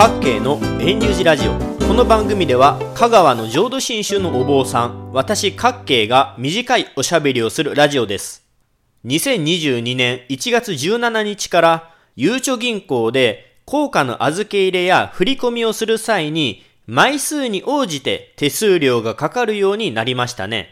各系の遠流寺ラジオ。この番組では香川の浄土真宗のお坊さん私各系が短いおしゃべりをするラジオです。2022年1月17日からゆうちょ銀行で硬貨の預け入れや振り込みをする際に枚数に応じて手数料がかかるようになりましたね。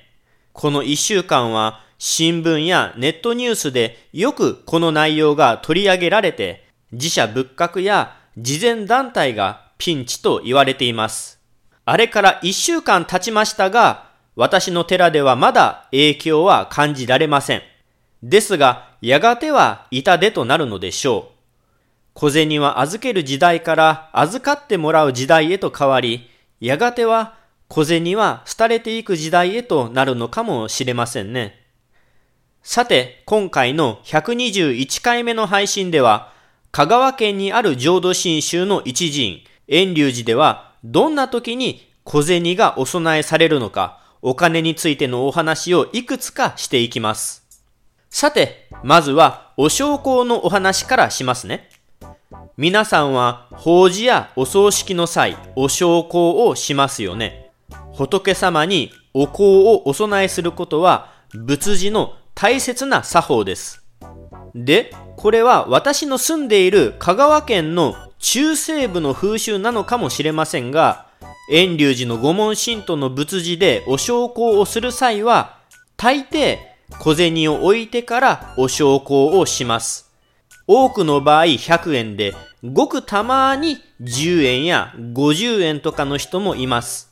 この1週間は新聞やネットニュースでよくこの内容が取り上げられて自社仏閣や慈善団体がピンチと言われています。あれから一週間経ちましたが、私の寺ではまだ影響は感じられません。ですが、やがては痛手となるのでしょう。小銭は預ける時代から預かってもらう時代へと変わり、やがては小銭は廃れていく時代へとなるのかもしれませんね。さて、今回の121回目の配信では、香川県にある浄土真宗の一陣、遠隆寺では、どんな時に小銭がお供えされるのか、お金についてのお話をいくつかしていきます。さて、まずはお焼香のお話からしますね。皆さんは法事やお葬式の際、お焼香をしますよね。仏様にお香をお供えすることは仏事の大切な作法です。で、これは私の住んでいる香川県の中西部の風習なのかもしれませんが、遠隆寺の御門神道の仏事でお焼香をする際は、大抵小銭を置いてからお焼香をします。多くの場合100円で、ごくたまに10円や50円とかの人もいます。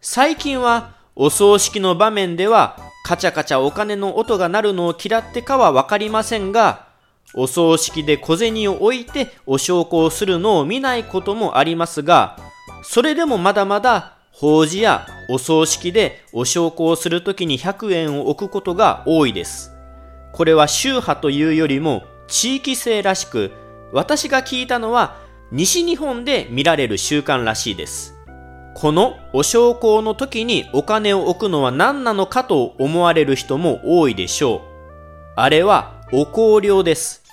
最近はお葬式の場面ではカチャカチャお金の音が鳴るのを嫌ってかはわかりませんが、お葬式で小銭を置いてお焼香するのを見ないこともありますが、それでもまだまだ法事やお葬式でお焼香するときに100円を置くことが多いです。これは宗派というよりも地域性らしく、私が聞いたのは西日本で見られる習慣らしいです。このお焼香の時にお金を置くのは何なのかと思われる人も多いでしょう。あれはお香料です。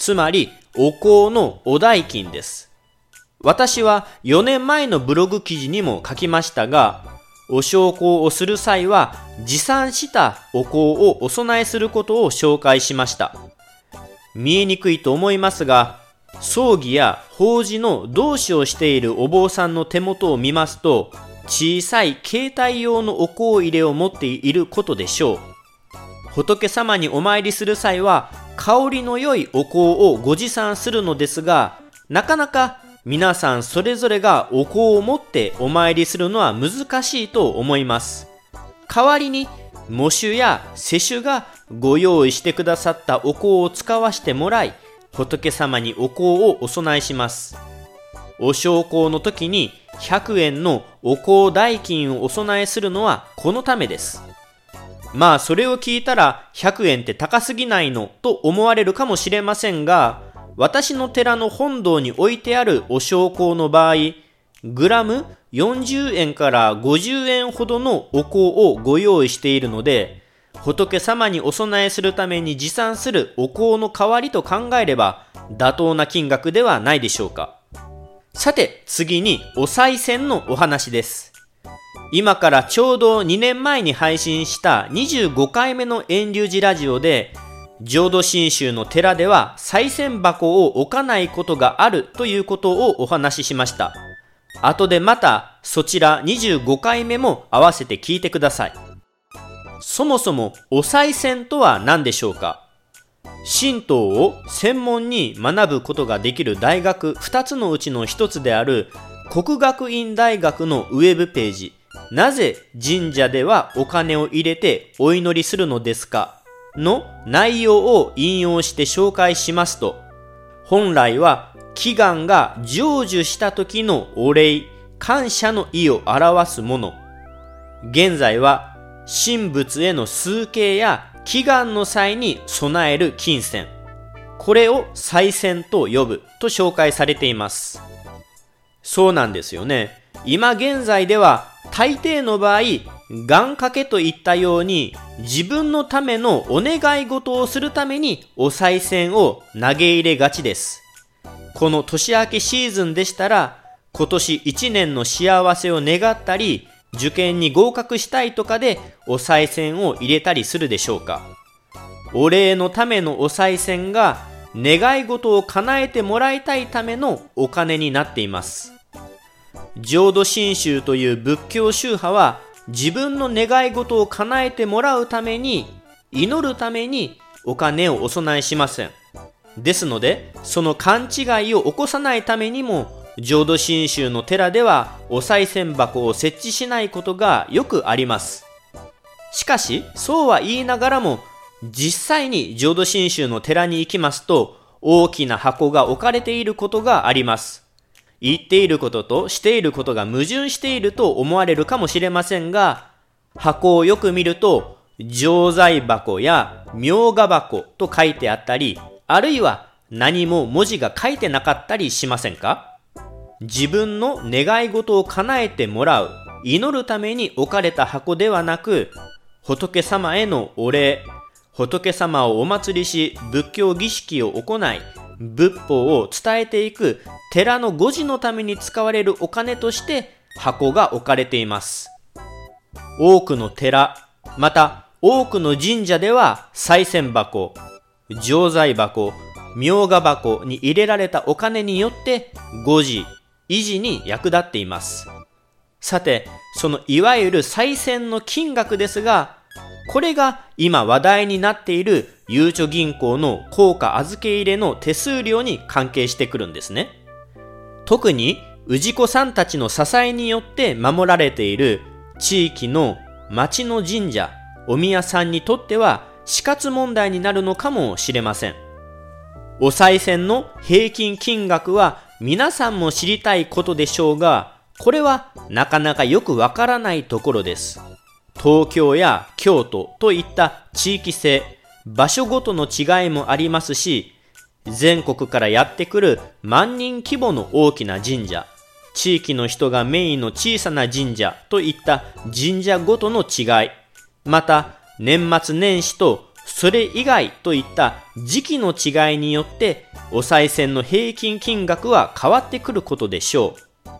つまりお香のお代金です。私は4年前のブログ記事にも書きましたが、お焼香をする際は持参したお香をお供えすることを紹介しました。見えにくいと思いますが、葬儀や法事の同志をしているお坊さんの手元を見ますと、小さい携帯用のお香入れを持っていることでしょう。仏様にお参りする際は、香りの良いお香をご持参するのですが、なかなか皆さんそれぞれがお香を持ってお参りするのは難しいと思います。代わりに、喪主や世主がご用意してくださったお香を使わしてもらい、仏様にお香をお供えします。お焼香の時に100円のお香代金をお供えするのはこのためです。まあそれを聞いたら100円って高すぎないのと思われるかもしれませんが、私の寺の本堂に置いてあるお焼香の場合、グラム40円から50円ほどのお香をご用意しているので、仏様にお供えするために持参するお香の代わりと考えれば妥当な金額ではないでしょうか。さて次にお賽銭のお話です。今からちょうど2年前に配信した25回目の遠流寺ラジオで浄土真宗の寺では賽銭箱を置かないことがあるということをお話ししました。後でまたそちら25回目も合わせて聞いてください。そもそもお賽銭とは何でしょうか？神道を専門に学ぶことができる大学2つのうちの1つである国学院大学のウェブページなぜ神社ではお金を入れてお祈りするのですか？の内容を引用して紹介しますと本来は祈願が成就した時のお礼感謝の意を表すもの現在は神仏への崇敬や祈願の際に備える金銭。これを祭銭と呼ぶと紹介されています。そうなんですよね。今現在では大抵の場合、願掛けといったように自分のためのお願い事をするためにお賽銭を投げ入れがちです。この年明けシーズンでしたら、今年1年の幸せを願ったり、受験に合格したいとかでお賽銭を入れたりするでしょうかお礼のためのお賽銭が願い事を叶えてもらいたいためのお金になっています。浄土真宗という仏教宗派は自分の願い事を叶えてもらうために祈るためにお金をお供えしません。ですので、その勘違いを起こさないためにも、浄土真宗の寺ではお賽銭箱を設置しないことがよくあります。しかし、そうは言いながらも、実際に浄土真宗の寺に行きますと、大きな箱が置かれていることがあります。言っていることとしていることが矛盾していると思われるかもしれませんが、箱をよく見ると、錠剤箱や明画箱と書いてあったり、あるいは何も文字が書いてなかったりしませんか？自分の願い事を叶えてもらう、祈るために置かれた箱ではなく、仏様へのお礼、仏様をお祭りし、仏教儀式を行い、仏法を伝えていく寺の護持のために使われるお金として箱が置かれています。多くの寺、また多くの神社では賽銭箱、錠剤箱、明画箱に入れられたお金によって誤字、維持に役立っています。さて、そのいわゆる再銭の金額ですが、これが今話題になっているゆうちょ銀行の硬貨預け入れの手数料に関係してくるんですね。特に氏子さんたちの支えによって守られている地域の町の神社、お宮さんにとっては死活問題になるのかもしれません。お賽銭の平均金額は皆さんも知りたいことでしょうが、これはなかなかよくわからないところです。東京や京都といった地域性、場所ごとの違いもありますし、全国からやってくる万人規模の大きな神社、地域の人がメインの小さな神社といった神社ごとの違い、また年末年始とそれ以外といった時期の違いによってお賽銭の平均金額は変わってくることでしょう。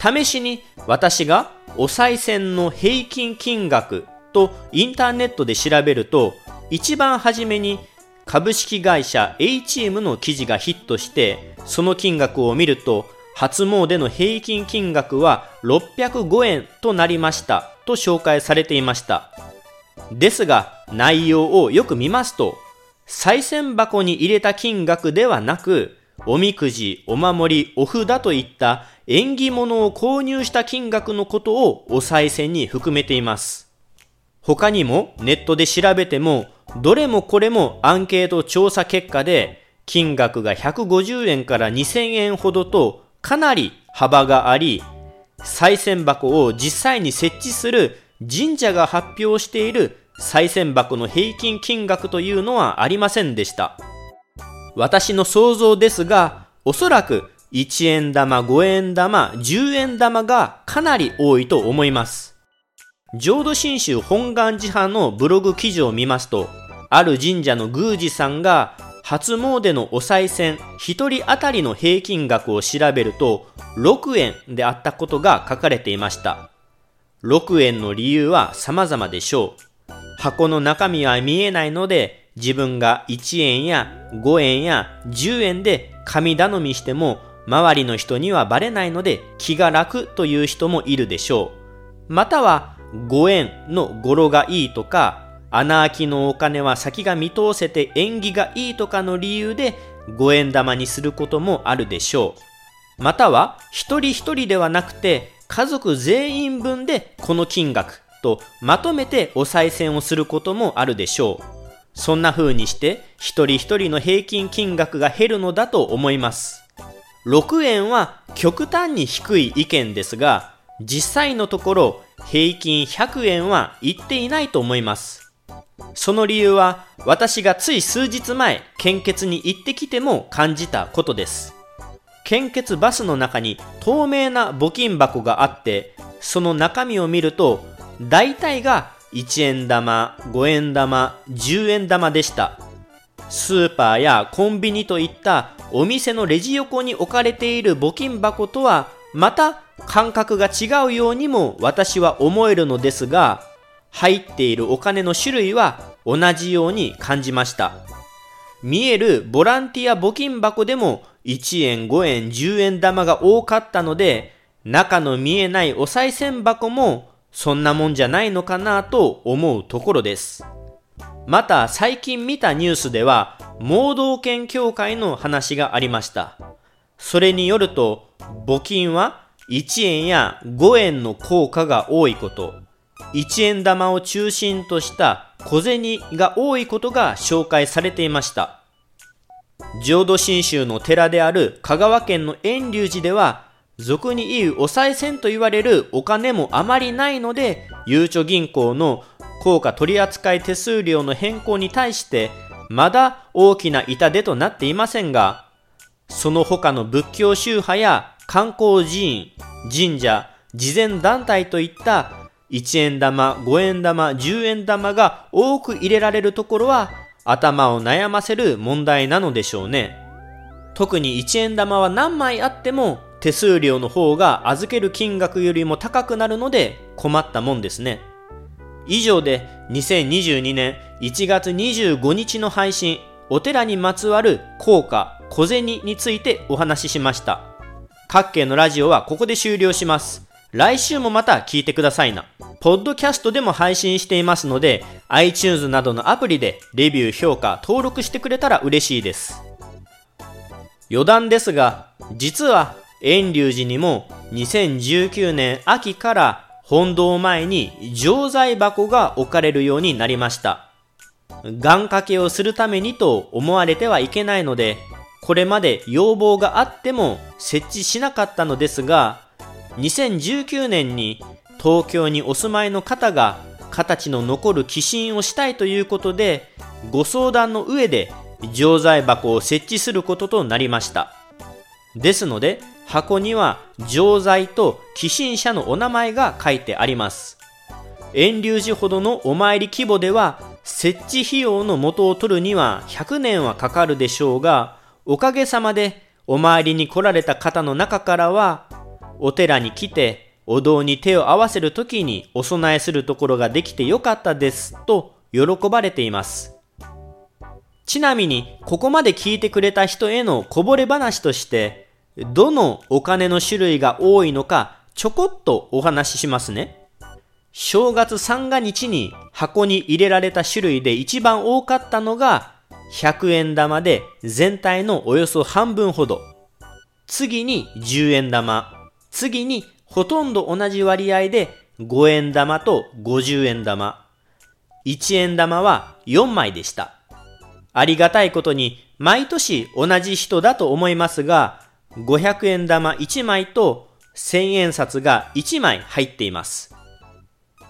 試しに私がお賽銭の平均金額とインターネットで調べると一番初めに株式会社 A チームの記事がヒットしてその金額を見ると初詣の平均金額は605円となりましたと紹介されていました。ですが、内容をよく見ますと、賽銭箱に入れた金額ではなく、おみくじ、お守り、お札といった縁起物を購入した金額のことをお賽銭に含めています。他にもネットで調べても、どれもこれもアンケート調査結果で、金額が150円から2000円ほどとかなり幅があり、賽銭箱を実際に設置する神社が発表している賽銭箱の平均金額というのはありませんでした。私の想像ですが、おそらく1円玉、5円玉、10円玉がかなり多いと思います。浄土真宗本願寺派のブログ記事を見ますと、ある神社の宮司さんが初詣のお賽銭1人当たりの平均額を調べると6円であったことが書かれていました。6円の理由は様々でしょう。箱の中身は見えないので、自分が1円や5円や10円で神頼みしても、周りの人にはバレないので気が楽という人もいるでしょう。または5円の語呂がいいとか、穴開きのお金は先が見通せて縁起がいいとかの理由で5円玉にすることもあるでしょう。または一人一人ではなくて家族全員分でこの金額とまとめてお賽銭をすることもあるでしょう。そんな風にして一人一人の平均金額が減るのだと思います。6円は極端に低い意見ですが、実際のところ平均100円は言っていないと思います。その理由は私がつい数日前献血に行ってきても感じたことです。献血バスの中に透明な募金箱があって、その中身を見ると、大体が1円玉、5円玉、10円玉でした。スーパーやコンビニといったお店のレジ横に置かれている募金箱とはまた感覚が違うようにも私は思えるのですが、入っているお金の種類は同じように感じました。見えるボランティア募金箱でも1円、5円、10円玉が多かったので、中の見えないお賽銭箱もそんなもんじゃないのかなと思うところです。また最近見たニュースでは、盲導犬協会の話がありました。それによると、募金は1円や5円の効果が多いこと、1円玉を中心とした小銭が多いことが紹介されていました。浄土真宗の寺である香川県の遠隆寺では、俗に言うお賽銭と言われるお金もあまりないので、ゆうちょ銀行の効果取扱手数料の変更に対して、まだ大きな痛手となっていませんが、その他の仏教宗派や観光寺院、神社、慈善団体といった1円玉、5円玉、10円玉が多く入れられるところは頭を悩ませる問題なのでしょうね。特に1円玉は何枚あっても手数料の方が預ける金額よりも高くなるので困ったもんですね。以上で2022年1月25日の配信お寺にまつわる効果小銭についてお話ししました。各系のラジオはここで終了します。来週もまた聞いてくださいな。ポッドキャストでも配信していますので、iTunes などのアプリでレビュー、評価、登録してくれたら嬉しいです。余談ですが、実は遠隆寺にも2019年秋から本堂前に錠剤箱が置かれるようになりました。願掛けをするためにと思われてはいけないので、これまで要望があっても設置しなかったのですが、2019年に東京にお住まいの方が形の残る寄進をしたいということで、ご相談の上で錠剤箱を設置することとなりました。ですので、箱には錠剤と寄進者のお名前が書いてあります。遠隆寺ほどのお参り規模では、設置費用の元を取るには100年はかかるでしょうが、おかげさまでお参りに来られた方の中からは、お寺に来てお堂に手を合わせる時にお供えするところができてよかったですと喜ばれています。ちなみに、ここまで聞いてくれた人へのこぼれ話として、どのお金の種類が多いのかちょこっとお話ししますね。正月三が日に箱に入れられた種類で一番多かったのが100円玉で全体のおよそ半分ほど。次に10円玉。次にほとんど同じ割合で5円玉と50円玉。1円玉は4枚でした。ありがたいことに毎年同じ人だと思いますが、500円玉1枚と1000円札が1枚入っています。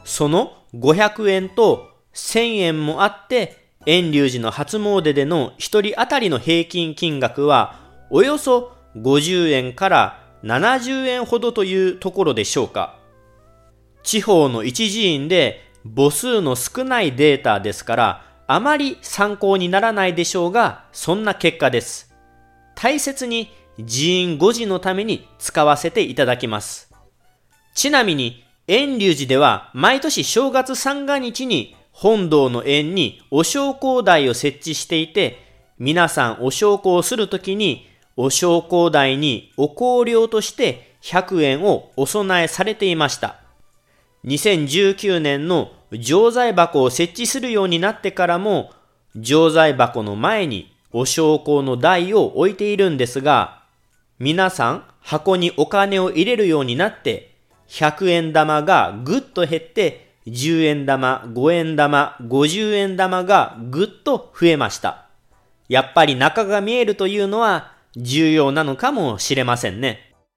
その500円と1000円もあって遠隆寺の初詣での一人当たりの平均金額はおよそ50円から70円ほどというところでしょうか。地方の一寺院で母数の少ないデータですからあまり参考にならないでしょうがそんな結果です。大切に寺院誤字のために使わせていただきます。ちなみに遠隆寺では毎年正月三が日に本堂の縁にお焼香台を設置していて、皆さんお焼香をするときに、お焼香台にお香料として100円をお供えされていました。2019年の錠剤箱を設置するようになってからも、錠剤箱の前にお焼香の台を置いているんですが、皆さん箱にお金を入れるようになって、100円玉がぐっと減って10円玉、5円玉、50円玉がぐっと増えました。やっぱり中が見えるというのは重要なのかもしれませんね。